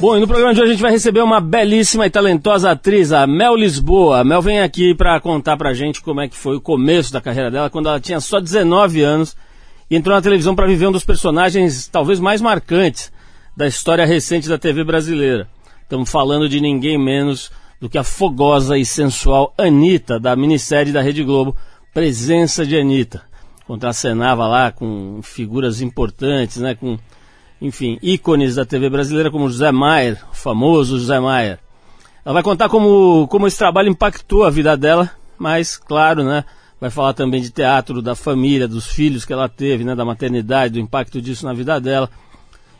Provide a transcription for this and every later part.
Bom, e no programa de hoje a gente vai receber uma belíssima e talentosa atriz, a Mel Lisboa. A Mel vem aqui para contar pra gente como é que foi o começo da carreira dela, quando ela tinha só 19 anos e entrou na televisão para viver um dos personagens talvez mais marcantes da história recente da TV brasileira. Estamos falando de ninguém menos do que a fogosa e sensual Anitta, da minissérie da Rede Globo, Presença de Anitta. Contracenava lá com figuras importantes, né, com enfim, ícones da TV brasileira como José Maier, o famoso José Maier. Ela vai contar como, como esse trabalho impactou a vida dela, mas, claro, né, vai falar também de teatro, da família, dos filhos que ela teve, né, da maternidade, do impacto disso na vida dela.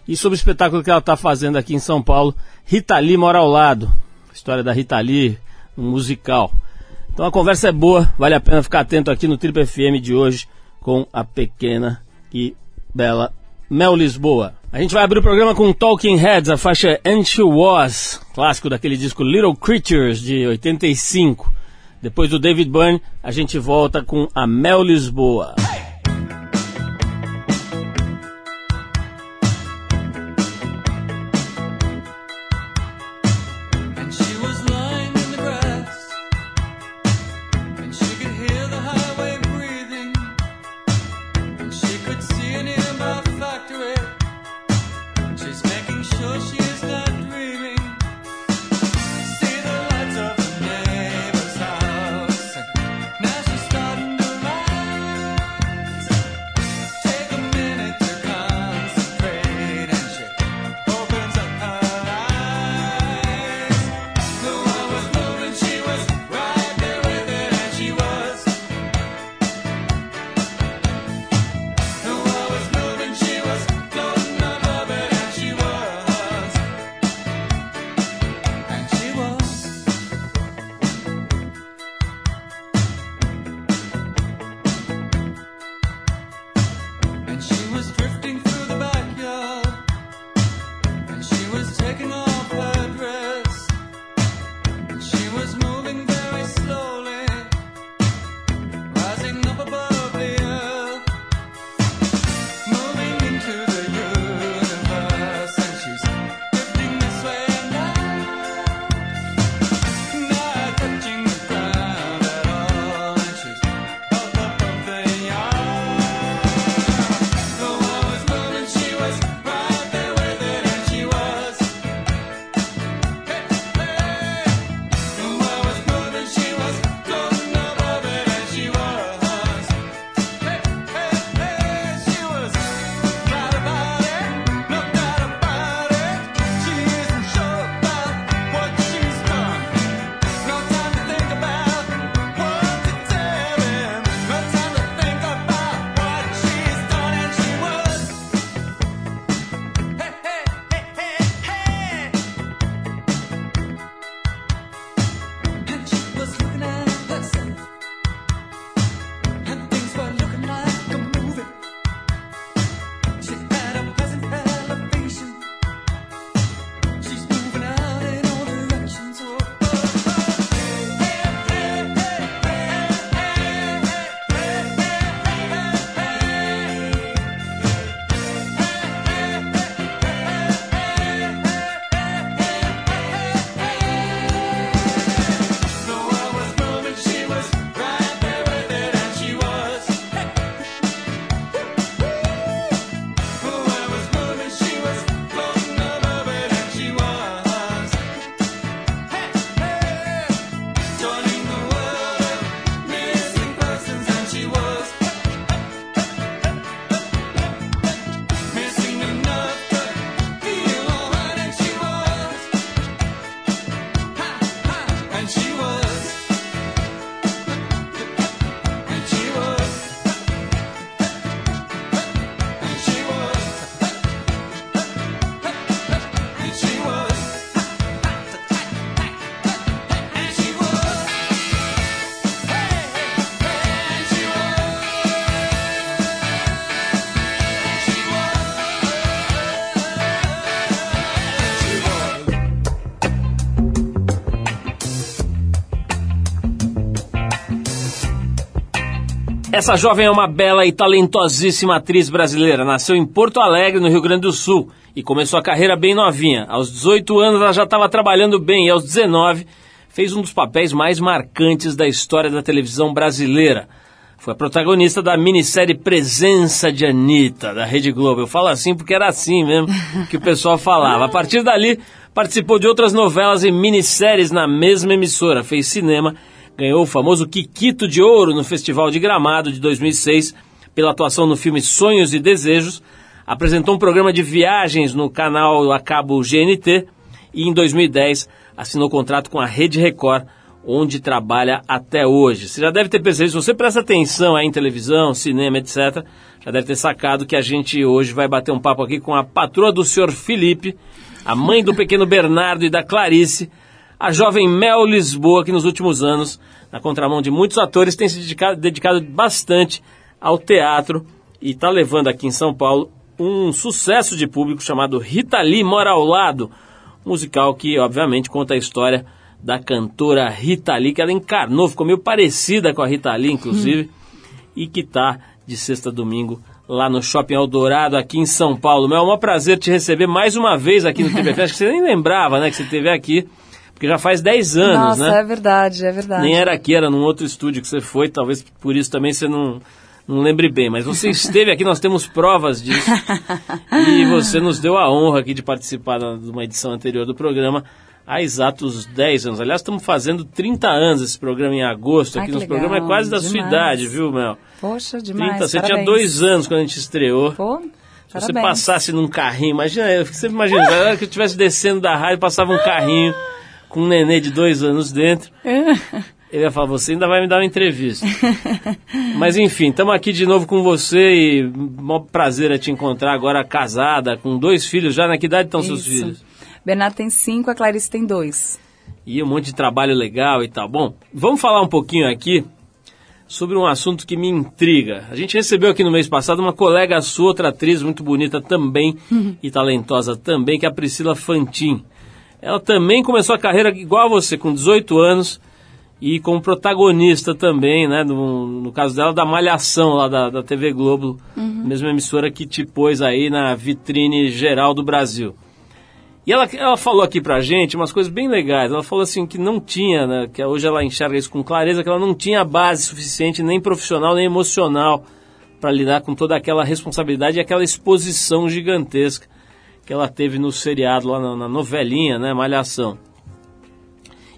E sobre o espetáculo que ela está fazendo aqui em São Paulo, Rita Lee mora ao lado. História da Rita Lee, um musical. Então a conversa é boa, vale a pena ficar atento aqui no Triple FM de hoje com a pequena e bela Mel Lisboa. A gente vai abrir o programa com Talking Heads, a faixa And She Was, clássico daquele disco Little Creatures de 85. Depois do David Byrne, a gente volta com a Mel Lisboa. Hey! She's making sure she Essa jovem é uma bela e talentosíssima atriz brasileira. Nasceu em Porto Alegre, no Rio Grande do Sul, e começou a carreira bem novinha. Aos 18 anos ela já estava trabalhando bem e aos 19 fez um dos papéis mais marcantes da história da televisão brasileira. Foi a protagonista da minissérie Presença de Anitta, da Rede Globo. Eu falo assim porque era assim mesmo que o pessoal falava. A partir dali, participou de outras novelas e minisséries na mesma emissora. Fez cinema, ganhou o famoso Kikito de Ouro no Festival de Gramado de 2006 pela atuação no filme Sonhos e Desejos. Apresentou um programa de viagens no canal a cabo GNT e em 2010 assinou contrato com a Rede Record onde trabalha até hoje. Você já deve ter percebido, se você presta atenção aí em televisão, cinema, etc., já deve ter sacado que a gente hoje vai bater um papo aqui com a patroa do senhor Felipe, a mãe do pequeno Bernardo e da Clarice, a jovem Mel Lisboa, que nos últimos anos, na contramão de muitos atores, tem se dedicado, dedicado bastante ao teatro e está levando aqui em São Paulo um sucesso de público chamado Rita Lee Mora ao Lado, musical que, obviamente, conta a história da cantora Rita Lee, que ela encarnou, ficou meio parecida com a Rita Lee, inclusive, hum. e que está de sexta a domingo lá no Shopping Eldorado, aqui em São Paulo. Meu, é um prazer te receber mais uma vez aqui no TV Acho que você nem lembrava, né, que você esteve aqui, porque já faz 10 anos, Nossa, né? Nossa, é verdade, é verdade. Nem era aqui, era num outro estúdio que você foi, talvez por isso também você não, não lembre bem, mas você esteve aqui, nós temos provas disso, e você nos deu a honra aqui de participar de uma edição anterior do programa, há exatos 10 anos. Aliás, estamos fazendo 30 anos esse programa em agosto. Aqui no programa é quase da demais. sua idade, viu, Mel? Poxa, demais. 30, você parabéns. tinha dois anos quando a gente estreou. Pô, Se você passasse num carrinho, imagina, eu sempre imagino, na hora que eu estivesse descendo da rádio, passava um carrinho com um nenê de dois anos dentro. Ele ia falar, você ainda vai me dar uma entrevista. Mas enfim, estamos aqui de novo com você e um prazer é te encontrar agora casada, com dois filhos já. Na que idade estão Isso. seus filhos? Bernardo tem cinco, a Clarice tem dois. E um monte de trabalho legal e tal. Bom, vamos falar um pouquinho aqui sobre um assunto que me intriga. A gente recebeu aqui no mês passado uma colega sua, outra atriz muito bonita também uhum. e talentosa também, que é a Priscila Fantin. Ela também começou a carreira igual a você, com 18 anos e como protagonista também, né, no, no caso dela, da Malhação lá da, da TV Globo, uhum. mesma emissora que te pôs aí na vitrine geral do Brasil. E ela, ela falou aqui pra gente umas coisas bem legais. Ela falou assim que não tinha, né, que hoje ela enxerga isso com clareza, que ela não tinha base suficiente, nem profissional, nem emocional, para lidar com toda aquela responsabilidade e aquela exposição gigantesca que ela teve no seriado, lá na, na novelinha, né, Malhação.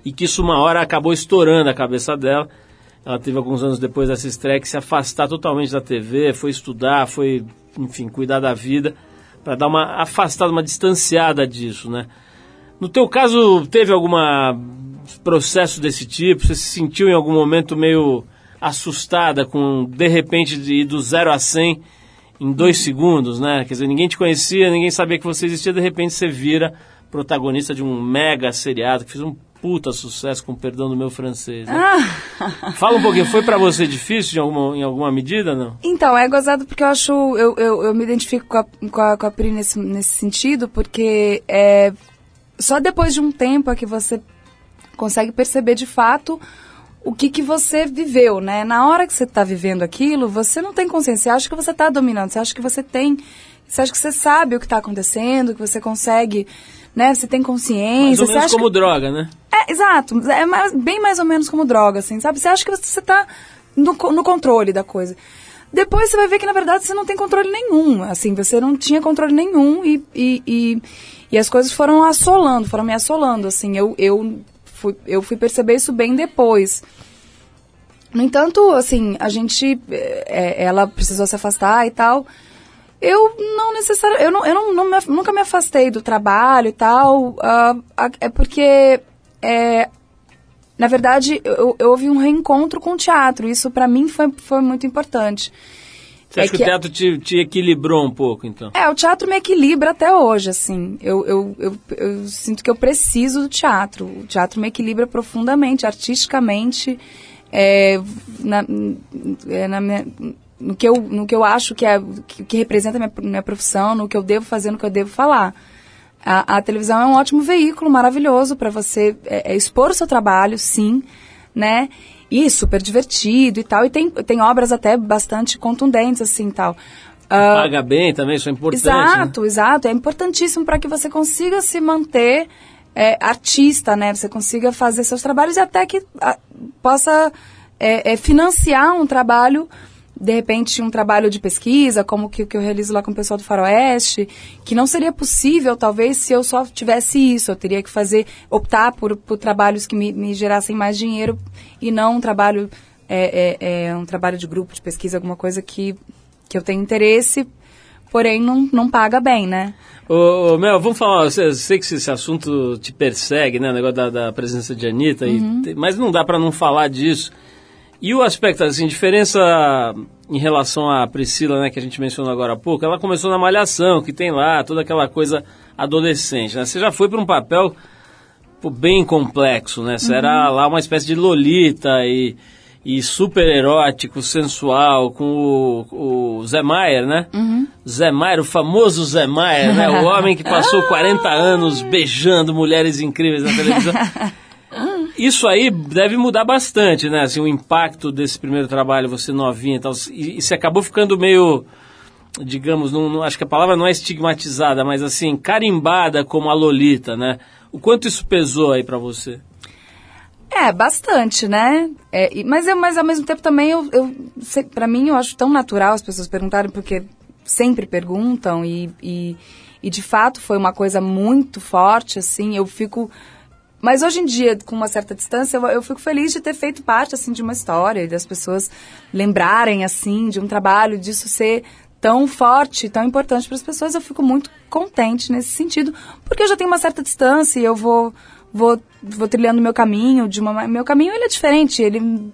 E que isso uma hora acabou estourando a cabeça dela. Ela teve alguns anos depois dessa estreia que se afastar totalmente da TV, foi estudar, foi, enfim, cuidar da vida para dar uma afastada, uma distanciada disso, né? No teu caso, teve algum processo desse tipo? Você se sentiu em algum momento meio assustada com, de repente, de ir do zero a 100 em dois segundos, né? Quer dizer, ninguém te conhecia, ninguém sabia que você existia, de repente você vira protagonista de um mega seriado que fez um puta sucesso, com perdão do meu francês. Né? Ah. Fala um pouquinho, foi para você difícil de alguma, em alguma medida, não? Então, é gozado porque eu acho, eu, eu, eu me identifico com a, com a, com a Pri nesse, nesse sentido, porque é, só depois de um tempo é que você consegue perceber de fato o que, que você viveu, né? Na hora que você está vivendo aquilo, você não tem consciência, você acha que você está dominando, você acha que você tem, você acha que você sabe o que está acontecendo, que você consegue né? Você tem consciência. Mais ou menos como que... droga, né? É, exato. É mais, bem mais ou menos como droga, assim, sabe? Você acha que você está no, no controle da coisa. Depois você vai ver que, na verdade, você não tem controle nenhum. Assim, você não tinha controle nenhum e, e, e, e as coisas foram assolando, foram me assolando, assim. Eu, eu, fui, eu fui perceber isso bem depois. No entanto, assim, a gente... É, ela precisou se afastar e tal... Eu não necessariamente, eu, não, eu não, não me, nunca me afastei do trabalho e tal, uh, é porque, é, na verdade, eu, eu houve um reencontro com o teatro, isso para mim foi, foi muito importante. Você é acha que, que o teatro te, te, equilibrou um pouco, então? É, o teatro me equilibra até hoje, assim. Eu, eu, eu, eu sinto que eu preciso do teatro. O teatro me equilibra profundamente, artisticamente, é, na, é, na minha, no que eu, no que eu acho que, é, que, que representa a minha, minha profissão, no que eu devo fazer, no que eu devo falar. A, a televisão é um ótimo veículo, maravilhoso para você é, é expor o seu trabalho, sim, né? E super divertido e tal. E tem, tem obras até bastante contundentes, assim, tal. Paga bem também, isso é importante. né? Exato, exato. É importantíssimo para que você consiga se manter é, artista, né? Você consiga fazer seus trabalhos e até que a, possa é, é, financiar um trabalho, de repente um trabalho de pesquisa, como que, que eu realizo lá com o pessoal do Faroeste, que não seria possível, talvez, se eu só tivesse isso. Eu teria que fazer, optar por, por trabalhos que me, me gerassem mais dinheiro e não um trabalho, é, é, é, um trabalho de grupo, de pesquisa, alguma coisa que, que eu tenho interesse, porém não, não paga bem, né? Ô, ô, Mel, vamos falar, eu sei que esse assunto te persegue, né, o negócio da, da presença de Anitta, Uhum. e mas não dá para não falar disso. E o aspecto, assim, diferença em relação à Priscila, né, que a gente mencionou agora há pouco, ela começou na Malhação, que tem lá toda aquela coisa adolescente, né? Você já foi para um papel pô, bem complexo, né? Você era lá uma espécie de lolita e, e super erótico, sensual, com o, o Zé Maier, né? Zé Maier, o famoso Zé Maier, né? O homem que passou 40 anos beijando mulheres incríveis na televisão. Isso aí deve mudar bastante, né? Assim, o impacto desse primeiro trabalho, você novinha e tal. E, você acabou ficando meio, digamos, não, não- acho que a palavra não é estigmatizada, mas assim, carimbada como a Lolita, né? O quanto isso pesou aí pra você? É, bastante, né? É, mas, eu, mas ao mesmo tempo também, eu, eu, pra mim, eu acho tão natural as pessoas perguntarem, porque sempre perguntam e, e, e de fato foi uma coisa muito forte, assim, eu fico... Mas hoje em dia, com uma certa distância, eu, eu fico feliz de ter feito parte, assim, de uma história das pessoas lembrarem, assim, de um trabalho, disso ser tão forte, tão importante para as pessoas. Eu fico muito contente nesse sentido, porque eu já tenho uma certa distância e eu vou vou, vou trilhando meu caminho de uma ma- meu caminho ele é diferente ele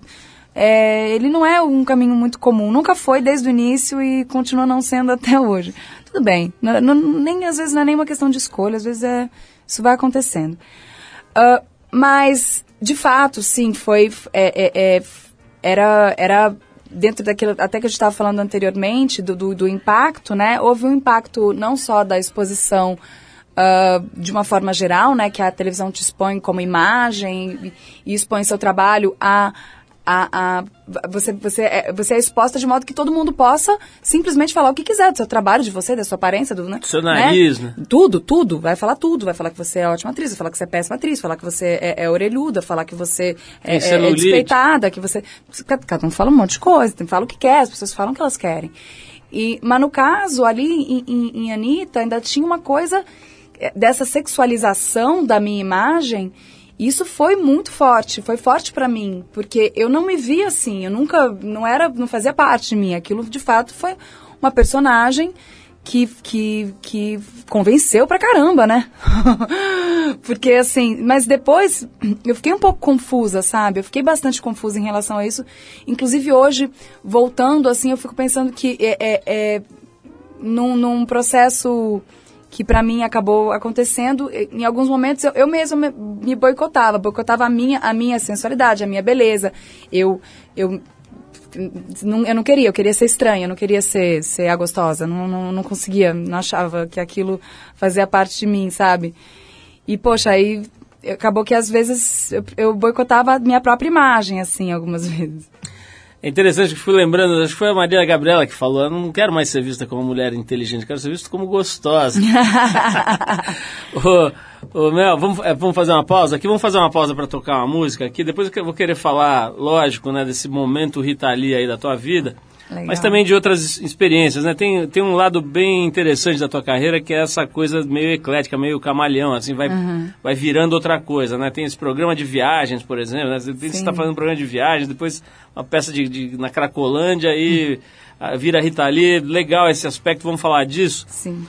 é, ele não é um caminho muito comum nunca foi desde o início e continua não sendo até hoje tudo bem não- não- nem às vezes não é nem uma questão de escolha às vezes é isso vai acontecendo Ah, mas de fato sim foi é, é, é, era era dentro daquilo até que a gente estava falando anteriormente do, do, do impacto né? Houve um impacto não só da exposição ah, de uma forma geral, né, que a televisão te expõe como imagem e expõe seu trabalho a, a, a você, você, é, você é exposta de modo que todo mundo possa simplesmente falar o que quiser do seu trabalho, de você, da sua aparência, do, né? Do seu nariz, né? Tudo, tudo. Vai falar tudo. Vai falar que você é ótima atriz, vai falar que você é péssima atriz, falar que você é, é orelhuda, falar que você é, é, é celulite. despeitada, que você... Cada um fala um monte de coisa, fala o que quer, as pessoas falam o que elas querem. E, mas no caso, ali em, em, em Anitta, ainda tinha uma coisa eh, dessa sexualização da minha imagem, isso foi muito forte, foi forte pra mim, porque eu não me via assim, eu nunca, não era, não fazia parte de mim, aquilo de fato foi uma personagem que, que, que convenceu pra caramba, né? porque assim, mas depois eu fiquei um pouco confusa, sabe? Eu fiquei bastante confusa em relação a isso, inclusive hoje, voltando assim, eu fico pensando que é, é, é num, num processo que pra mim acabou acontecendo, em alguns momentos eu, eu mesma me, me boicotava, boicotava a minha, a minha sensualidade, a minha beleza. Eu, eu, não, eu não queria, eu queria ser estranha, eu não queria ser, ser a gostosa, não, não, não conseguia, não achava que aquilo fazia parte de mim, sabe? E, poxa, aí acabou que às vezes eu, eu boicotava a minha própria imagem, assim, algumas vezes. É interessante que fui lembrando, acho que foi a Maria Gabriela que falou, eu não quero mais ser vista como mulher inteligente, quero ser vista como gostosa. ô, ô, Mel, vamos, é, vamos fazer uma pausa aqui, vamos fazer uma pausa para tocar uma música aqui, depois eu vou querer falar, lógico, né, desse momento Rita Lee aí da tua vida, Legal. mas também de outras experiências, né, tem, tem um lado bem interessante da tua carreira que é essa coisa meio eclética, meio camaleão, assim, vai, vai virando outra coisa, né, tem esse programa de viagens, por exemplo, né, você está fazendo um programa de viagens, depois uma peça de, de- na Cracolândia e ah, vira Rita Lee, legal esse aspecto, vamos falar disso. Sim.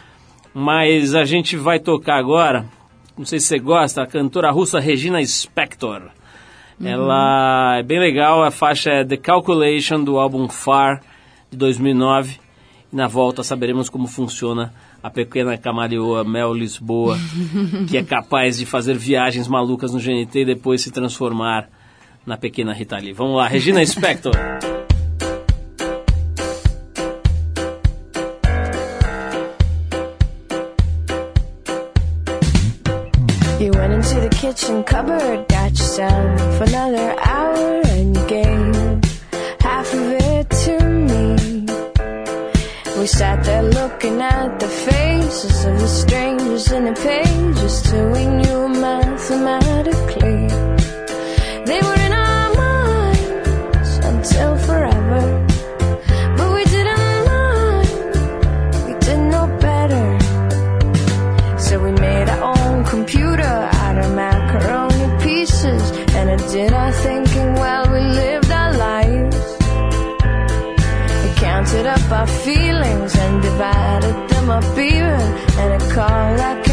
Mas a gente vai tocar agora, não sei se você gosta, a cantora russa Regina Spektor. Ela é bem legal, a faixa é The Calculation do álbum Far de 2009. E na volta saberemos como funciona a pequena camaleoa Mel Lisboa, que é capaz de fazer viagens malucas no GNT e depois se transformar na pequena Rita Lee. Vamos lá, Regina Spektor. You went into the kitchen cupboard, got yourself another hour, and looking at the faces of the strangers in the pages we knew mathematically my beaver and a car like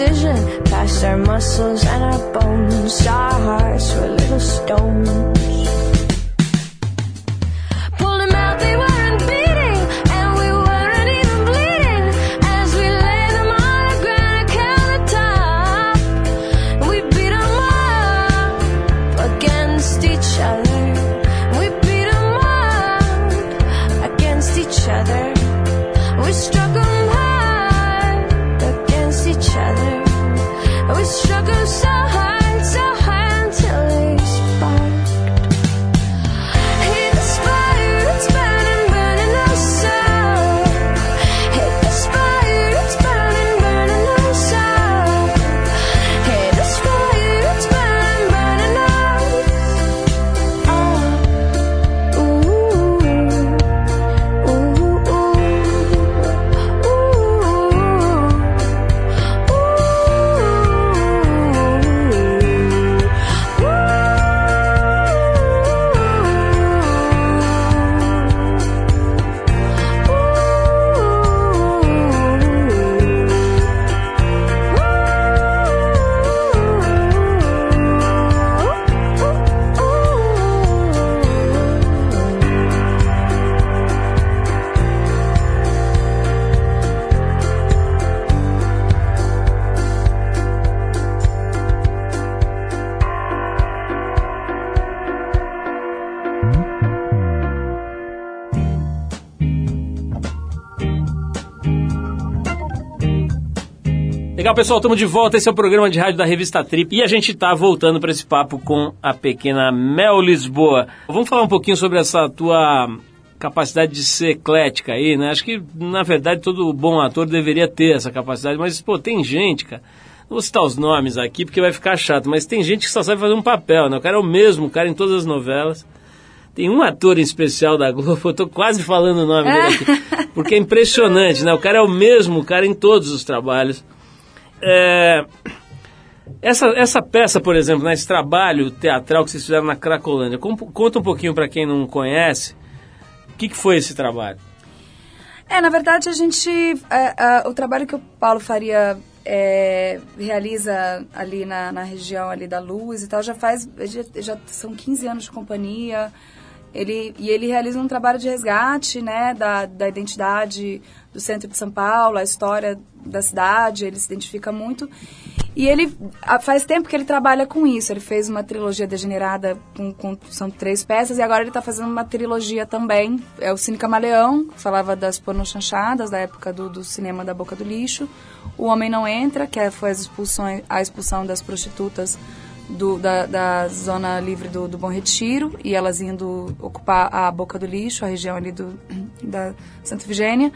incision past our muscles and our bones. Our hearts were little stones. Legal, pessoal, estamos de volta. Esse é o programa de rádio da revista Trip e a gente está voltando para esse papo com a pequena Mel Lisboa. Vamos falar um pouquinho sobre essa tua capacidade de ser eclética aí, né? Acho que, na verdade, todo bom ator deveria ter essa capacidade, mas, pô, tem gente, cara. Não vou citar os nomes aqui porque vai ficar chato, mas tem gente que só sabe fazer um papel, né? O cara é o mesmo cara em todas as novelas. Tem um ator em especial da Globo, eu tô quase falando o nome dele aqui, porque é impressionante, né? O cara é o mesmo cara em todos os trabalhos. É, essa, essa peça, por exemplo, né, esse trabalho teatral que vocês fizeram na Cracolândia, conta um pouquinho para quem não conhece, o que, que foi esse trabalho? É, na verdade, a gente. é, é, o trabalho que o Paulo Faria é, realiza ali na, na região ali da Luz e tal, já faz. Já, já são 15 anos de companhia. Ele, e ele realiza um trabalho de resgate, né, da, da identidade do centro de São Paulo, a história da cidade, ele se identifica muito. E ele, faz tempo que ele trabalha com isso, ele fez uma trilogia degenerada, com, com- são três peças, e agora ele está fazendo uma trilogia também, é o Cine Camaleão, que falava das pornochanchadas, da época do, do cinema da Boca do Lixo, O Homem Não Entra, que é- foi as expulsões, a expulsão das prostitutas do- da, da zona livre do, do Bom Retiro e elas indo ocupar a Boca do Lixo, a região ali do, da Santa Vigênia.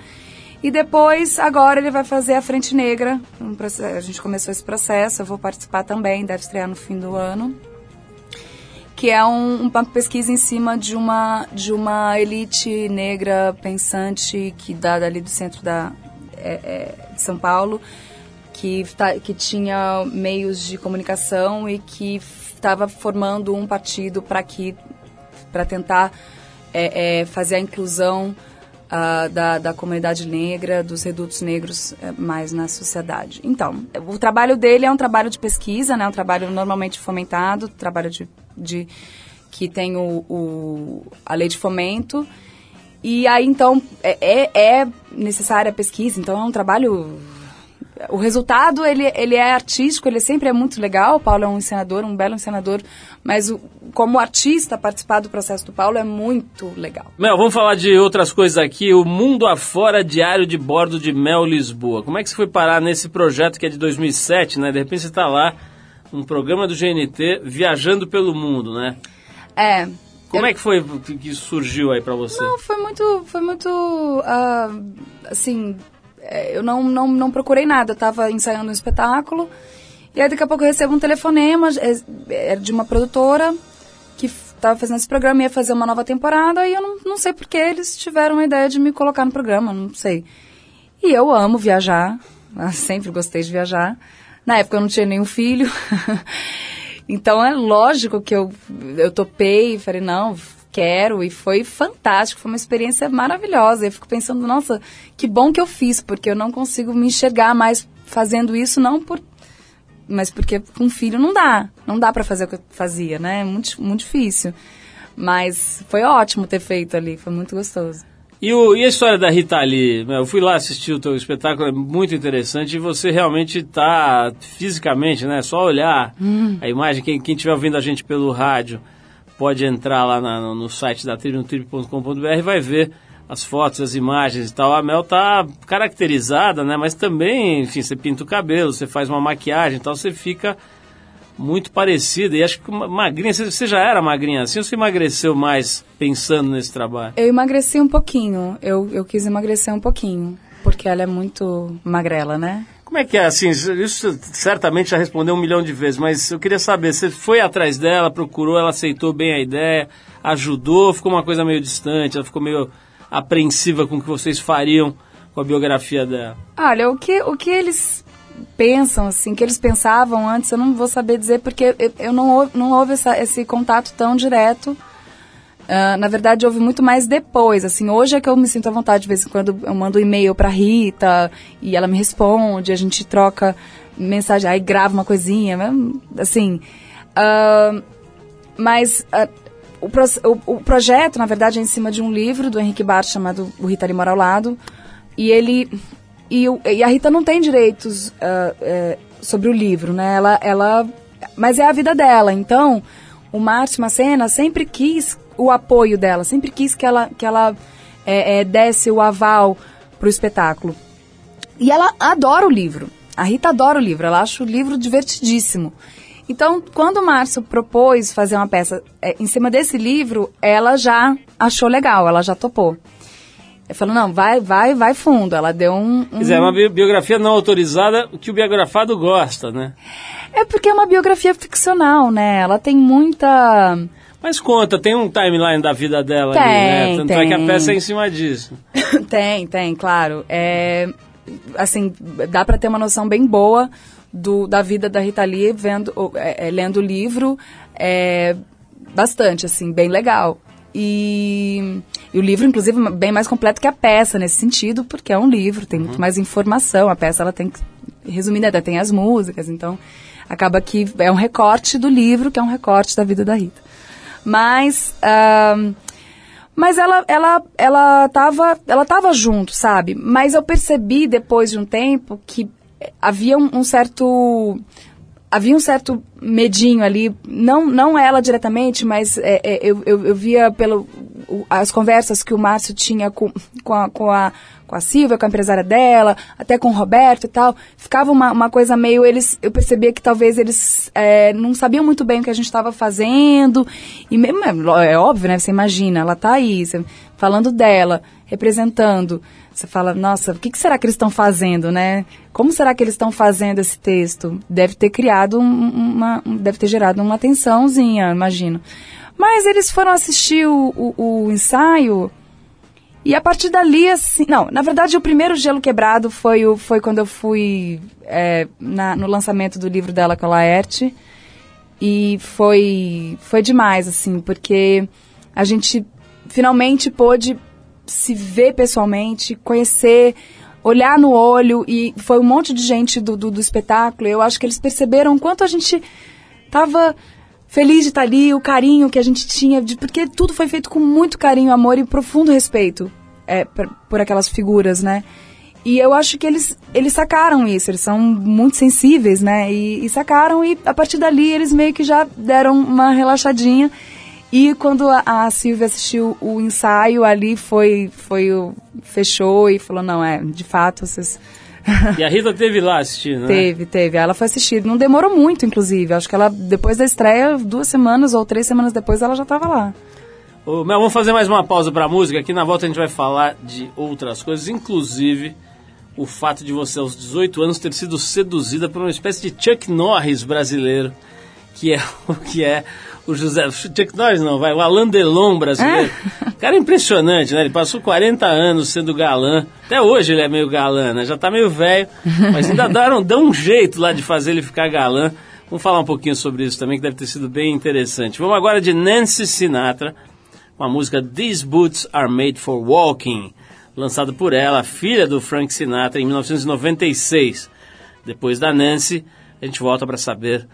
E depois, agora ele vai fazer a Frente Negra. um processo- a gente começou esse processo, eu vou participar também, deve estrear no fim do ano. Que é um, uma pesquisa em cima de uma, de uma elite negra pensante que dá dali do centro da, é, é, de São Paulo, que, tá, que tinha meios de comunicação e que estava formando um partido para que para tentar é, é, fazer a inclusão ah, da, da comunidade negra, dos redutos negros eh, mais na sociedade. Então, o trabalho dele é um trabalho de pesquisa, né, um trabalho normalmente fomentado, trabalho de, de que tem o, o- a lei de fomento. E aí, então, é, é, é necessária a pesquisa, então é um trabalho... O resultado, ele, ele é artístico, ele sempre é muito legal. O Paulo é um encenador, um belo encenador, mas o- como artista, participar do processo do Paulo é muito legal. Mel, vamos falar de outras coisas aqui. O Mundo Afora Diário de Bordo de Mel Lisboa. Como é que você foi parar nesse projeto que é de 2007, né? De repente você está lá, um programa do GNT, viajando pelo mundo, né? É, Como é que foi que surgiu aí pra você? Não, foi muito, foi muito, ah, assim, eu não, não, não procurei nada, eu tava ensaiando um espetáculo, e aí daqui a pouco eu recebo um telefonema, é, era de uma produtora, que f- tava fazendo esse programa, ia fazer uma nova temporada, e eu não, não sei porque eles tiveram a ideia de me colocar no programa, não sei. E eu amo viajar, sempre gostei de viajar. Na época eu não tinha nenhum filho. então é lógico que eu, eu topei, falei, não, quero, e foi fantástico, foi uma experiência maravilhosa. Eu fico pensando, nossa, que bom que eu fiz, porque eu não consigo me enxergar mais fazendo isso, não por. Mas porque com filho não dá. Não dá pra fazer o que eu fazia, né? É muito, muito difícil. Mas foi ótimo ter feito ali, foi muito gostoso. E, o- e a história da Rita Lee? Mel, Eu fui lá assistir o teu espetáculo, é muito interessante, e você realmente está fisicamente, né? Só olhar a imagem, quem, quem estiver ouvindo a gente pelo rádio, pode entrar lá na- no, no site da tribo.com.br e vai ver as fotos, as imagens e tal. A Mel tá caracterizada, né? Mas também, enfim, você pinta o cabelo, você faz uma maquiagem e tal, você fica muito parecida. E acho que magrinha, você já era magrinha assim ou você emagreceu mais pensando nesse trabalho? Eu emagreci um pouquinho. Eu, eu quis emagrecer um pouquinho. Porque ela é muito magrela, né? Como é que é, assim, isso certamente já respondeu um milhão de vezes, mas eu queria saber, você foi atrás dela, procurou, ela aceitou bem a ideia, ajudou, ficou uma coisa meio distante, ela ficou meio apreensiva com o que vocês fariam com a biografia dela. Olha, o que, o que eles pensam, assim, que eles pensavam antes, eu não vou saber dizer, porque eu, eu não, não houve essa- esse contato tão direto. Ah, na verdade, houve muito mais depois, assim, hoje é que eu me sinto à vontade, de vez em quando eu mando um e-mail pra Rita, e ela me responde, a gente troca mensagem, aí grava uma coisinha, né, assim... ah, mas ah, o, pro- o- o projeto, na verdade, é em cima de um livro do Henrique Bart chamado O Rita Ali Mora ao Lado. E ele. E, o- e a Rita não tem direitos eh, sobre o livro, né? Ela, ela. Mas é a vida dela. Então, o Márcio Macena sempre quis o apoio dela, sempre quis que ela, que ela eh, eh, desse o aval pro espetáculo. E ela adora o livro. A Rita adora o livro, ela acha o livro divertidíssimo. Então, quando o Márcio propôs fazer uma peça é, em cima desse livro, ela já achou legal, ela já topou. Eu falou, não, vai, vai, vai fundo. Ela deu um... um- Quer dizer, é uma bi- biografia não autorizada que o biografado gosta, né? É porque é uma biografia ficcional, né? Ela tem muita... Mas conta, tem um timeline da vida dela ali, né? Tem, Tanto é que a tem. peça é em cima disso. tem, tem, claro. É, assim, dá pra ter uma noção bem boa do, da vida da Rita Lee vendo, é, é, lendo o livro. É, bastante, assim, bem legal. E, e o livro, inclusive, bem mais completo que a peça nesse sentido, porque é um livro, tem muito mais informação. A peça, ela tem que, resumida, até tem as músicas, então acaba que é um recorte do livro, que é um recorte da vida da Rita. Mas... mas ela, ela, ela tava, ela tava junto, sabe? Mas eu percebi depois de um tempo que eh, havia um, um certo, havia um certo medinho ali, não, não ela diretamente, mas é, é, eu, eu, eu via pelo o- as conversas que o Márcio tinha com, com, a, com, a, com a Silvia, com a empresária dela, até com o Roberto e tal, ficava uma, uma coisa meio, eles, eu percebia que talvez eles é, não sabiam muito bem o que a gente estava fazendo, e mesmo, é óbvio, né, você imagina, ela tá aí, você, falando dela, representando, você fala, nossa, o que, que será que eles estão fazendo, né? Como será que eles estão fazendo esse texto? Deve ter criado um- uma, um- deve ter gerado uma tensãozinha, imagino. Mas eles foram assistir o, o- o ensaio e a partir dali, assim. Não, na verdade, o primeiro gelo quebrado foi, o, foi quando eu fui é, na- no lançamento do livro dela com a Laerte. E foi, foi demais, assim, porque a gente finalmente pôde se ver pessoalmente, conhecer, olhar no olho. E foi um monte de gente do, do, do espetáculo. Eu acho que eles perceberam quanto a gente tava feliz de estar ali, o carinho que a gente tinha, de, porque tudo foi feito com muito carinho, amor e profundo respeito é, por, por aquelas figuras, né? E eu acho que eles, eles sacaram isso, eles são muito sensíveis, né? E, e sacaram, e a partir dali eles meio que já deram uma relaxadinha. E quando a, a Silvia assistiu o ensaio ali, foi, foi o, fechou e falou, não, é, de fato, vocês... E a Rita teve lá assistindo, né? Teve, teve. Ela foi assistir. Não demorou muito, inclusive. Acho que ela, depois da estreia, duas semanas ou três semanas depois, ela já estava lá. Ô, Mel, vamos fazer mais uma pausa pra música. Aqui na volta a gente vai falar de outras coisas, inclusive o fato de você, aos 18 anos, ter sido seduzida por uma espécie de Chuck Norris brasileiro, que é o que é o José. Chuck Norris não, vai, o Alain Delon brasileiro. Cara, é impressionante, né? Ele passou 40 anos sendo galã. Até hoje ele é meio galã, né? Já tá meio velho, mas ainda dão, dão um jeito lá de fazer ele ficar galã. Vamos falar um pouquinho sobre isso também, que deve ter sido bem interessante. Vamos agora de Nancy Sinatra, com a música These Boots Are Made for Walking, lançada por ela, filha do Frank Sinatra, em 1996. Depois da Nancy, a gente volta para saber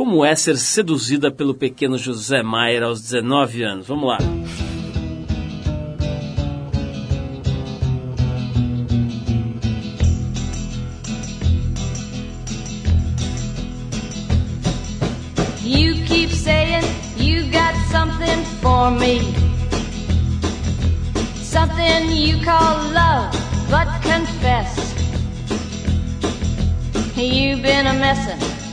como é ser seduzida pelo pequeno José Maier aos 19 anos. Vamos lá. You call love, but confess. You've been a messin'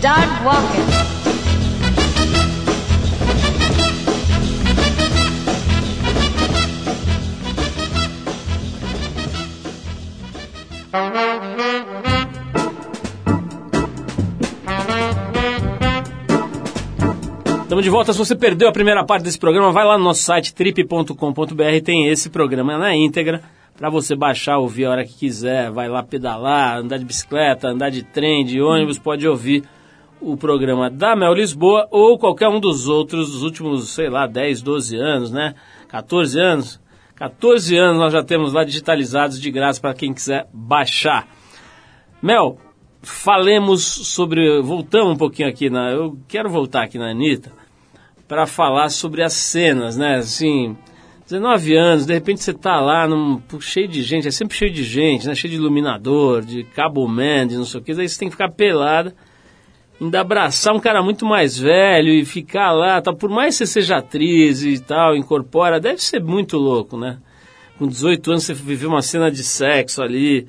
Start walking. Estamos de volta. Se você perdeu a primeira parte desse programa, vai lá no nosso site trip.com.br, tem esse programa na íntegra para você baixar, ouvir a hora que quiser. Vai lá pedalar, andar de bicicleta, andar de trem, de ônibus, pode ouvir o programa da Mel Lisboa ou qualquer um dos outros dos últimos, sei lá, 10, 12 anos, né? 14 anos. 14 anos nós já temos lá digitalizados de graça para quem quiser baixar. Mel, falemos sobre. Voltamos um pouquinho aqui na. Eu quero voltar aqui na Anitta para falar sobre as cenas, né? Assim, 19 anos, de repente você tá lá num, cheio de gente, é sempre cheio de gente, né? Cheio de iluminador, de cabo man, de não sei o que, aí você tem que ficar pelada, ainda abraçar um cara muito mais velho e ficar lá, tal. por mais que você seja atriz e tal, incorpora, deve ser muito louco, né? Com 18 anos você viveu uma cena de sexo ali,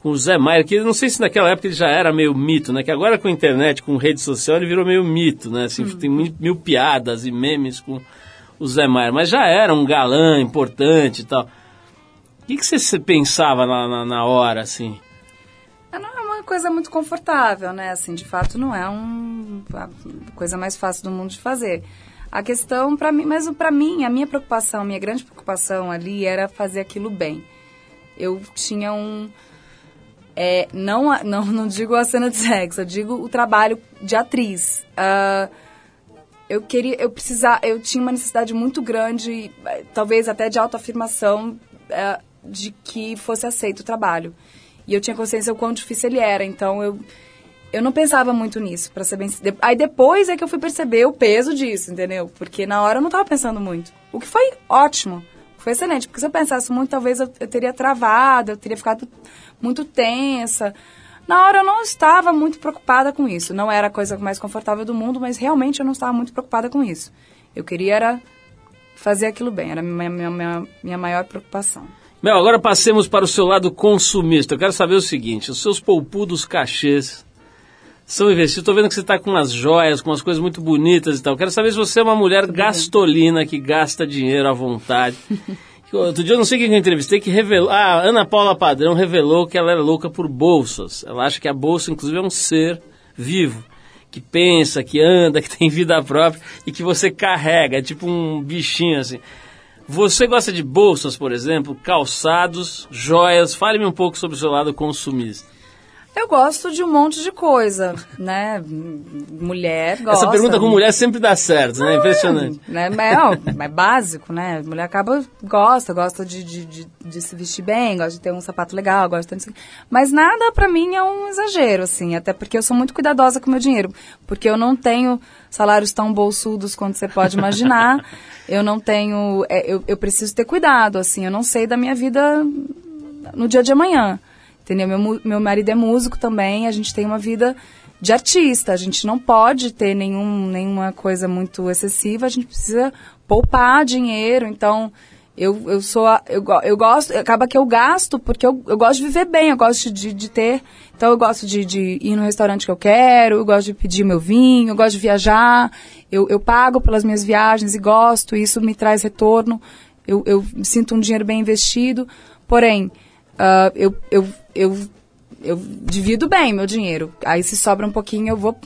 com o Zé Maier, que eu não sei se naquela época ele já era meio mito, né? Que agora com a internet, com rede social, ele virou meio mito, né? Assim, Tem mil, mil piadas e memes com o Zé Maier, mas já era um galã importante e tal. O que, que você, você pensava na, na, na hora, assim? Coisa muito confortável, né? Assim, de fato, não é um, a coisa mais fácil do mundo de fazer. A questão para mim, mas para mim, a minha preocupação, a minha grande preocupação ali era fazer aquilo bem. Eu tinha um é, não, não, não digo a cena de sexo, eu digo o trabalho de atriz. Ah, eu queria, eu precisar, eu tinha uma necessidade muito grande, talvez até de autoafirmação, eh, de que fosse aceito o trabalho. E eu tinha consciência o quão difícil ele era, então eu eu não pensava muito nisso, para ser bem. Aí depois é que eu fui perceber o peso disso, entendeu? Porque na hora eu não tava pensando muito. O que foi ótimo, foi excelente, porque se eu pensasse muito, talvez eu, eu teria travado, eu teria ficado muito tensa. Na hora eu não estava muito preocupada com isso. Não era a coisa mais confortável do mundo, mas realmente eu não estava muito preocupada com isso. Eu queria era fazer aquilo bem, era a minha, minha, minha maior preocupação. Mel, agora passemos para o seu lado consumista. Eu quero saber o seguinte: os seus poupudos cachês são investidos. Estou vendo que você está com umas joias, com umas coisas muito bonitas e tal. Eu quero saber se você é uma mulher gastolina que gasta dinheiro à vontade. Outro dia eu não sei quem que eu entrevistei que revelou. Ah, a Ana Paula Padrão revelou que ela era louca por bolsas. Ela acha que a bolsa, inclusive, é um ser vivo. Que pensa, que anda, que tem vida própria e que você carrega. É tipo um bichinho assim. Você gosta de bolsas, por exemplo, calçados, joias? Fale-me um pouco sobre o seu lado consumista. Eu gosto de um monte de coisa, né? Mulher gosta. Essa pergunta com mulher sempre dá certo, né? Impressionante. Né? É, ó, é básico, né? Mulher acaba, gosta, gosta de, de, de, de se vestir bem, gosta de ter um sapato legal, gosta de... Mas nada pra mim é um exagero, assim, até porque eu sou muito cuidadosa com o meu dinheiro, porque eu não tenho salários tão bolsudos quanto você pode imaginar, eu não tenho... é, eu, eu preciso ter cuidado, assim, eu não sei da minha vida no dia de amanhã, entendeu? Meu, meu marido é músico também, a gente tem uma vida de artista, a gente não pode ter nenhum, nenhuma coisa muito excessiva, a gente precisa poupar dinheiro, então eu, eu sou, a- eu, eu gosto, acaba que eu gasto porque eu, eu gosto de viver bem, eu gosto de, de ter, então eu gosto de, de ir no restaurante que eu quero, eu gosto de pedir meu vinho, eu gosto de viajar, eu, eu pago pelas minhas viagens e gosto, e isso me traz retorno, eu, eu sinto um dinheiro bem investido, porém, ah, eu, eu, eu, eu divido bem meu dinheiro. Aí se sobra um pouquinho eu vou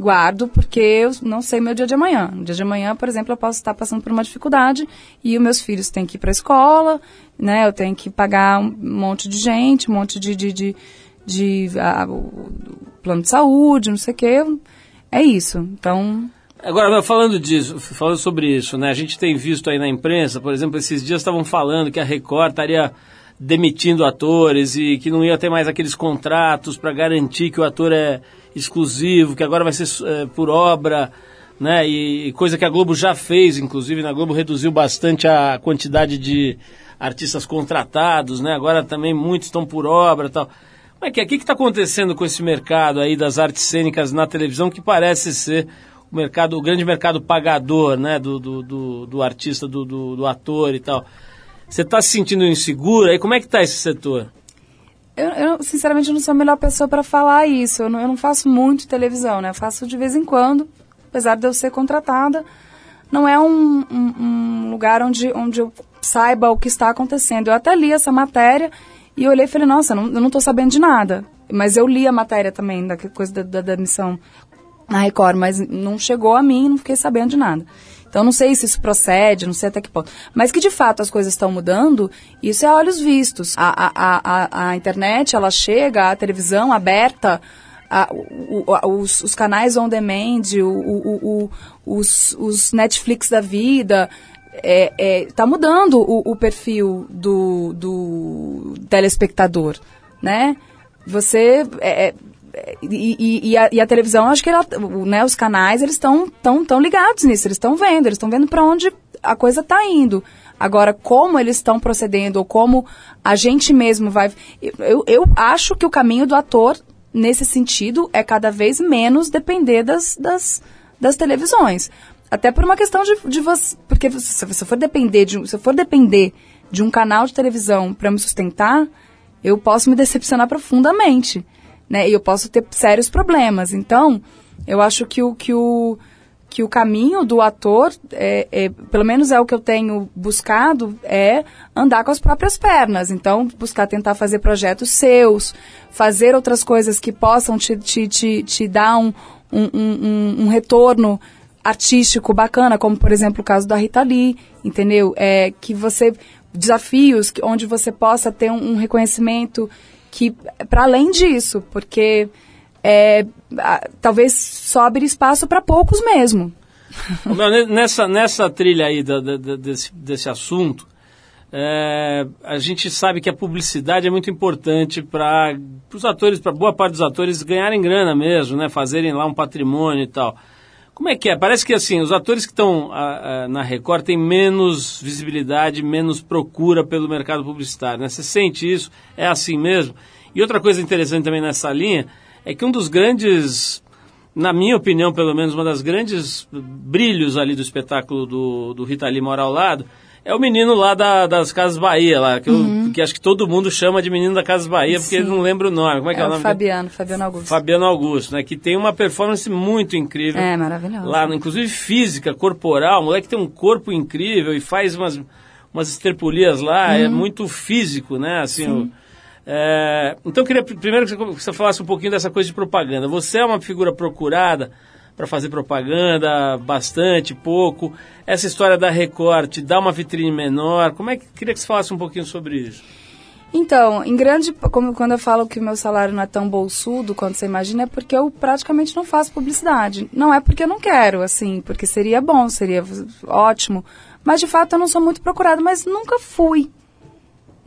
guardo porque eu não sei meu dia de amanhã. No dia de amanhã, por exemplo, eu posso estar passando por uma dificuldade e os meus filhos têm que ir para a escola, né? Eu tenho que pagar um monte de gente, um monte de de, de, de ah, plano de saúde, não sei o quê. É isso. Então, Agora, falando disso, falando sobre isso, né? A gente tem visto aí na imprensa, por exemplo, esses dias estavam falando que a Record estaria demitindo atores e que não ia ter mais aqueles contratos para garantir que o ator é exclusivo, que agora vai ser eh, por obra, né? E, coisa que a Globo já fez, inclusive, na Globo reduziu bastante a quantidade de artistas contratados, né? Agora também muitos estão por obra tal. Como é que é? O que está acontecendo com esse mercado aí das artes cênicas na televisão que parece ser o mercado, o grande mercado pagador, né, do, do, do, do artista, do, do, do ator e tal. Você está se sentindo insegura? E como é que está esse setor? eu, eu, sinceramente não sou a melhor pessoa para falar isso. Eu não, eu não faço muito televisão, né? Eu faço de vez em quando, apesar de eu ser contratada. Não é um, um- um lugar onde, onde eu saiba o que está acontecendo. Eu até li essa matéria e olhei e falei, nossa, não, eu não estou sabendo de nada. Mas eu li a matéria também, da coisa da, da, da missão na Record, mas não chegou a mim, não fiquei sabendo de nada. Então não sei se isso procede, não sei até que ponto. Mas que de fato as coisas estão mudando, isso é a olhos vistos. A, a, a, a, internet, ela chega, a televisão aberta, a- o- a- os, os canais on demand, o, o, os, os Netflix da vida, é, é, tá mudando o, o perfil do, do telespectador, né? Você é, é, e, e- a, e a televisão, acho que ela, né, os canais, eles estão tão, tão ligados nisso, eles estão vendo, eles estão vendo para onde a coisa está indo. Agora, como eles estão procedendo, ou como a gente mesmo vai. Eu, eu, eu acho que o caminho do ator, nesse sentido, é cada vez menos depender das, das, das televisões. Até por uma questão de, de você. Porque se você for depender de, se eu for depender de um canal de televisão para me sustentar, eu posso me decepcionar profundamente, né? E eu posso ter sérios problemas. Então, eu acho que o que o que o caminho do ator, é, é, pelo menos é o que eu tenho buscado, é andar com as próprias pernas. Então, buscar tentar fazer projetos seus, fazer outras coisas que possam te, te, te, te dar um, um, um, um retorno artístico bacana, como por exemplo o caso da Rita Lee, entendeu? É, que você desafios onde você possa ter um, um reconhecimento que para além disso, porque é, talvez sobre espaço para poucos mesmo. Nessa, nessa trilha aí da, da, desse, desse assunto, é, a gente sabe que a publicidade é muito importante para os atores, para boa parte dos atores ganharem grana mesmo, né? Fazerem lá um patrimônio e tal. Como é que é? Parece que assim, os atores que estão na Record têm menos visibilidade, menos procura pelo mercado publicitário, né? Você sente isso? É assim mesmo? E outra coisa interessante também nessa linha é que um dos grandes, na minha opinião pelo menos, uma das grandes brilhos ali do espetáculo do, do Rita Lee Mora ao Lado, é o menino lá da, das Casas Bahia, lá, que, uhum. eu, que, acho que todo mundo chama de menino da Casas Bahia, porque ele não lembra o nome. Como é que é, é o nome? Fabiano? Fabiano Augusto. Fabiano Augusto, né? Que tem uma performance muito incrível. É, maravilhoso. Lá, inclusive física, corporal. O moleque tem um corpo incrível e faz umas, umas esterpolias lá, é uhum. é muito físico, né? Assim, o, é, então eu queria primeiro que você falasse um pouquinho dessa coisa de propaganda. Você é uma figura procurada para fazer propaganda, bastante, pouco. Essa história da recorte, dá uma vitrine menor. Como é que queria que você falasse um pouquinho sobre isso? Então, em grande, como quando eu falo que o meu salário não é tão bolsudo quanto você imagina, é porque eu praticamente não faço publicidade. Não é porque eu não quero, assim, porque seria bom, seria ótimo. Mas de fato eu não sou muito procurado, mas nunca fui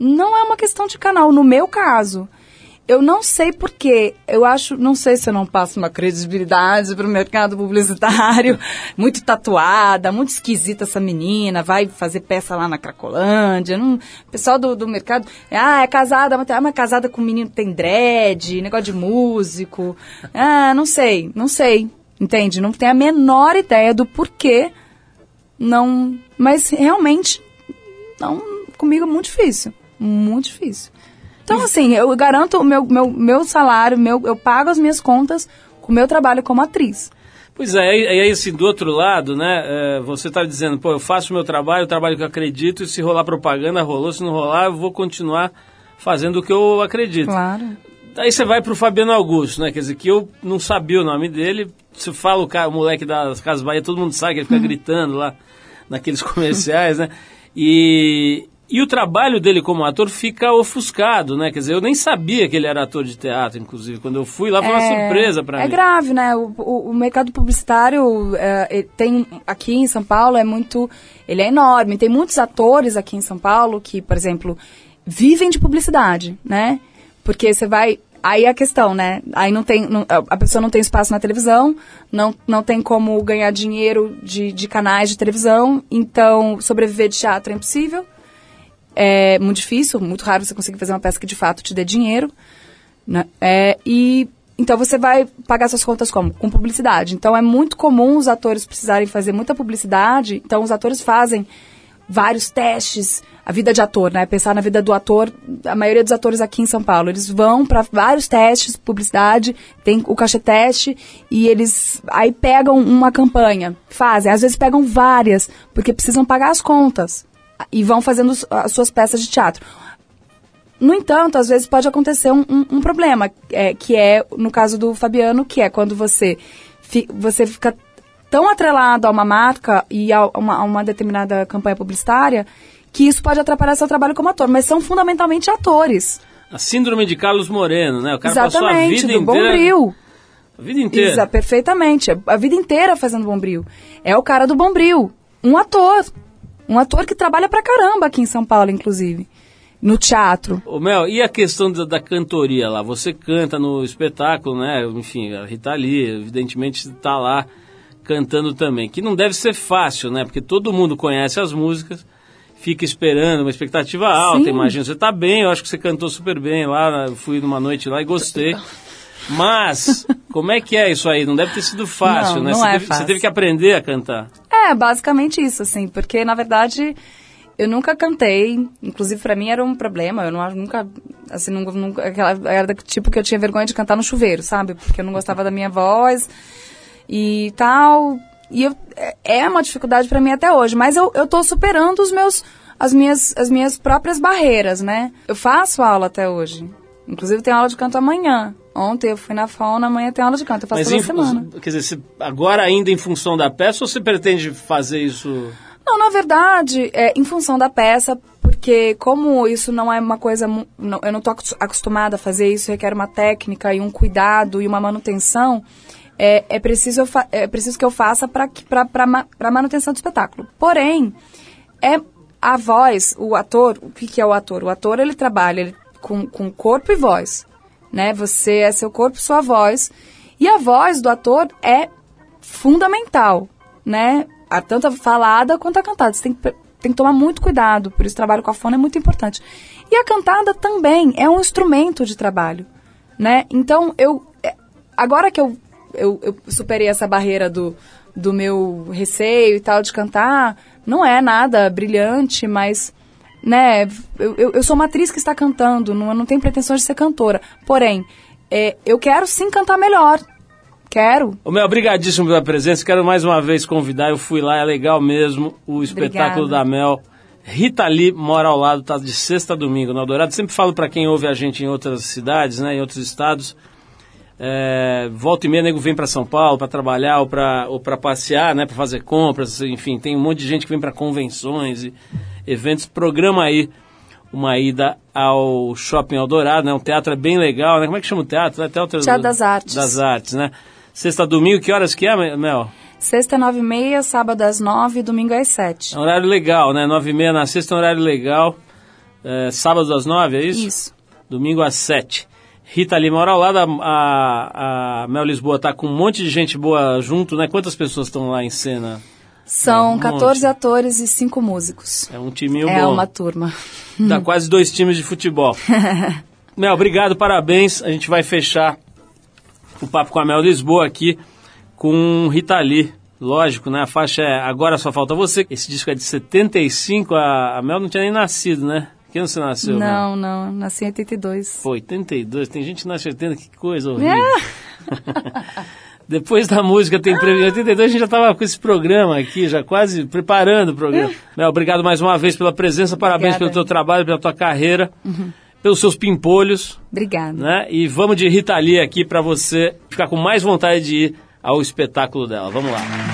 não é uma questão de canal, no meu caso. Eu não sei porquê. Eu acho, não sei se eu não passo uma credibilidade para o mercado publicitário. muito tatuada, muito esquisita essa menina, vai fazer peça lá na Cracolândia. O pessoal do, do mercado, ah, é casada, mas é uma casada com um menino que tem dread, negócio de músico. Ah, não sei, não sei. Entende? Não tenho a menor ideia do porquê. Não. Mas realmente, não, comigo é muito difícil muito difícil. Então, assim, eu garanto o meu, meu, meu salário, meu, eu pago as minhas contas com o meu trabalho como atriz. Pois é, e aí assim, do outro lado, né, é, você está dizendo, pô, eu faço o meu trabalho, o trabalho que eu acredito, e se rolar propaganda, rolou, se não rolar, eu vou continuar fazendo o que eu acredito. Claro. Aí você vai para o Fabiano Augusto, né, quer dizer, que eu não sabia o nome dele, se fala o, cara, o moleque das Casas Bahia, todo mundo sabe que ele fica uhum. gritando lá naqueles comerciais, né, e, e o trabalho dele como ator fica ofuscado, né? Quer dizer, eu nem sabia que ele era ator de teatro, inclusive. Quando eu fui lá, foi é, uma surpresa para é mim. É grave, né? O, o, o mercado publicitário é, tem aqui em São Paulo é muito... Ele é enorme. Tem muitos atores aqui em São Paulo que, por exemplo, vivem de publicidade, né? Porque você vai... Aí a questão, né? Aí não tem, não, a pessoa não tem espaço na televisão, não, não tem como ganhar dinheiro de, de canais de televisão, então sobreviver de teatro é impossível é muito difícil, muito raro você conseguir fazer uma peça que de fato te dê dinheiro. Né? É, e então você vai pagar suas contas como? Com publicidade. Então é muito comum os atores precisarem fazer muita publicidade. Então os atores fazem vários testes. A vida de ator, né? Pensar na vida do ator, a maioria dos atores aqui em São Paulo, eles vão para vários testes, publicidade, tem o cachê teste e eles aí pegam uma campanha, fazem, às vezes pegam várias, porque precisam pagar as contas e vão fazendo as suas peças de teatro. No entanto, às vezes pode acontecer um, um, um problema, é, que é, no caso do Fabiano, que é quando você, fi, você fica tão atrelado a uma marca e a uma, a uma determinada campanha publicitária que isso pode atrapalhar seu trabalho como ator, mas são fundamentalmente atores. A síndrome de Carlos Moreno, né? O cara Exatamente, passou a vida do inteira... Bombril. A vida inteira. Exa, perfeitamente. A vida inteira fazendo Bombril. É o cara do Bombril. Um ator. Um ator que trabalha pra caramba aqui em São Paulo, inclusive. No teatro. Ô Mel, e a questão da, da cantoria lá? Você canta no espetáculo, né? Enfim, a Rita Lee, evidentemente, está lá cantando também. Que não deve ser fácil, né? Porque todo mundo conhece as músicas, fica esperando uma expectativa alta. Imagina, você tá bem, eu acho que você cantou super bem lá. Eu fui numa noite lá e gostei. Mas, como é que é isso aí? Não deve ter sido fácil, não, né? Não você, é teve, fácil. você teve que aprender a cantar. É, basicamente isso, assim, porque na verdade Eu nunca cantei, inclusive pra mim era um problema. Eu não nunca, assim, nunca, nunca aquela, era do tipo que eu tinha vergonha de cantar no chuveiro, sabe? Porque eu não gostava da minha voz e tal. E eu, é- é uma dificuldade pra mim até hoje, mas eu, eu tô superando os meus, as minhas, as minhas próprias barreiras, né? Eu faço aula até hoje. Inclusive tem aula de canto amanhã. Ontem eu fui na fauna, amanhã tem aula de canto. Eu faço Mas toda em semana. quer dizer, agora ainda em função da peça ou você pretende fazer isso? Não, na verdade, é em função da peça, porque como isso não é uma coisa, não- eu não estou acostumada a fazer isso, requer uma técnica e um cuidado e uma manutenção, é, é, preciso, é preciso que eu faça para a manutenção do espetáculo. Porém, é a voz, o ator, o que, que é o ator? O ator, ele trabalha ele, com, com corpo e voz, né? Você é seu corpo sua voz. E a voz do ator é fundamental, né? Tanto a falada quanto a cantada. Você tem que, tem que tomar muito cuidado, por isso o trabalho com a fona é muito importante. E a cantada também é um instrumento de trabalho, né? Então, eu... é, Agora que eu, eu, eu superei essa barreira do, do meu receio e tal de cantar, não é nada brilhante, mas né, eu, eu, eu sou uma atriz que está cantando, não, eu não tenho pretensões de ser cantora. Porém, é, eu quero sim cantar melhor. Quero. Ô, Mel, obrigadíssimo pela presença. Quero mais uma vez convidar. Eu fui lá, é legal mesmo. O espetáculo Obrigada. da Mel. Rita Lee mora ao lado, tá de sexta a domingo no Eldorado. Sempre falo para quem ouve a gente em outras cidades, né, em outros estados. É, volta e meia, nego vem para São Paulo para trabalhar ou para passear, né, para fazer compras, enfim, tem um monte de gente que vem para convenções e eventos. Programa aí uma ida ao Shopping Eldorado, né? Um teatro é bem legal, né? Como é que chama o teatro? É Teatro, Teatro das Artes. Das Artes, né? Sexta domingo, que horas que é, Mel? Sexta, nove e meia, sábado às nove, domingo às sete. É um horário legal, né? Nove e meia na sexta é um horário legal. É, sábado às nove, é isso? Isso. Domingo às sete. Rita Lima mora ao lado, a, a, a Mel Lisboa tá com um monte de gente boa junto, né? Quantas pessoas estão lá em cena? São Um 14 monte. atores e cinco músicos. É um timinho é bom. uma turma. Dá quase dois times de futebol. Mel, obrigado, parabéns. A gente vai fechar o papo com a Mel Lisboa aqui com Rita Lee. Lógico, né? A faixa é Agora Só Falta Você. Esse disco é de 75, a, a Mel não tinha nem nascido, né? Que ano você nasceu? Não, não, nasci em 82. Pô, 82, tem gente que nasce em 80, que coisa horrível. É. Depois da música tem prêmio. Em 82 a gente já estava com esse programa aqui, já quase preparando o programa. Mel, obrigado mais uma vez pela presença, parabéns Obrigada. pelo teu trabalho, pela tua carreira, pelos seus pimpolhos, Obrigada. né? E vamos de Rita Lee aqui para você ficar com mais vontade de ir ao espetáculo dela. Vamos lá.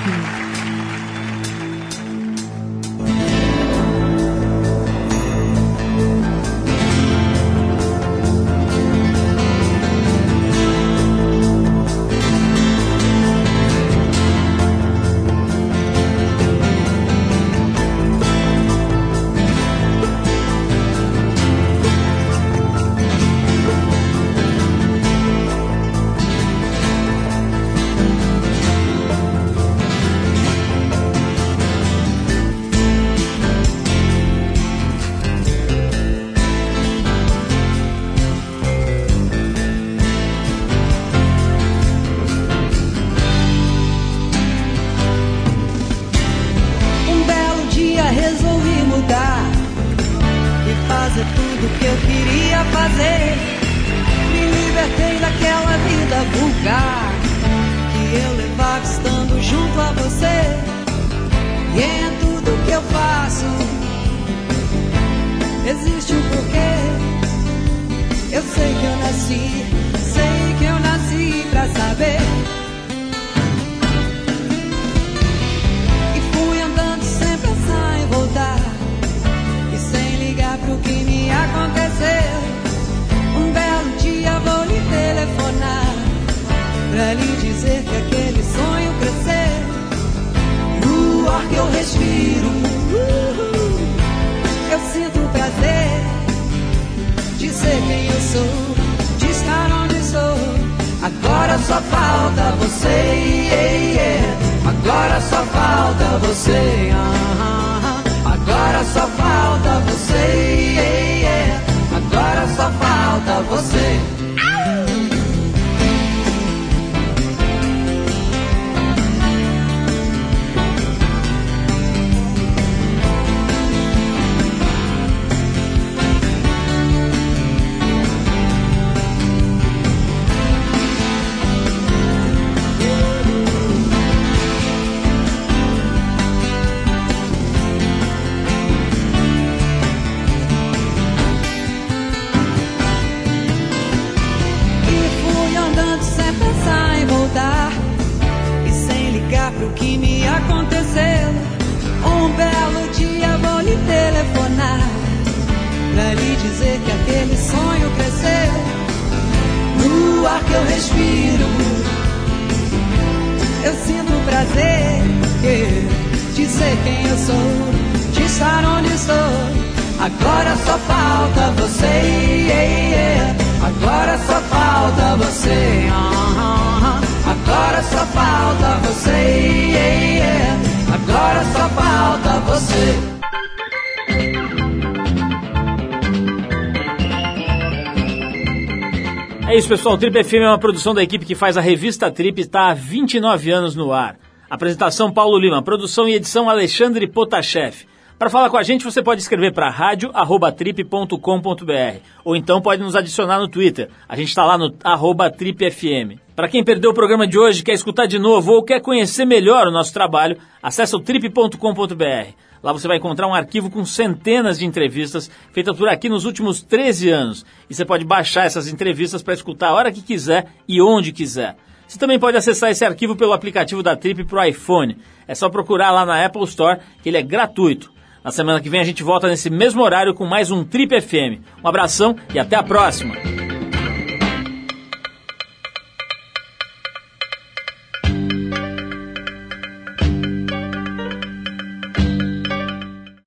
Sei que eu nasci, sei que eu nasci pra saber. E fui andando sem pensar em voltar E sem ligar pro que me aconteceu Um belo dia vou lhe telefonar Pra lhe dizer que aquele sonho cresceu No ar que eu respiro ser quem eu sou De estar onde sou Agora só falta você yeah, yeah. Agora só falta você ah, ah. Agora só falta você yeah. Agora só falta você telefonar pra lhe dizer que aquele sonho cresceu no ar que eu respiro. Eu sinto prazer de ser quem eu sou, de estar onde estou. Agora só falta você, agora só falta você. Agora só falta você, agora só falta você. É isso, pessoal. O Trip FM é uma produção da equipe que faz a revista Trip e está há 29 anos no ar. Apresentação Paulo Lima, produção e edição Alexandre Potashev. Para falar com a gente, você pode escrever para rádio@trip.com.br ou então pode nos adicionar no Twitter. A gente está lá no tripfm. Para quem perdeu o programa de hoje, quer escutar de novo ou quer conhecer melhor o nosso trabalho, acesse o trip.com.br. Lá você vai encontrar um arquivo com centenas de entrevistas feitas por aqui nos últimos 13 anos. E você pode baixar essas entrevistas para escutar a hora que quiser e onde quiser. Você também pode acessar esse arquivo pelo aplicativo da Trip para o iPhone. É só procurar lá na Apple Store, que ele é gratuito. Na semana que vem a gente volta nesse mesmo horário com mais um Trip FM. Um abração e até a próxima!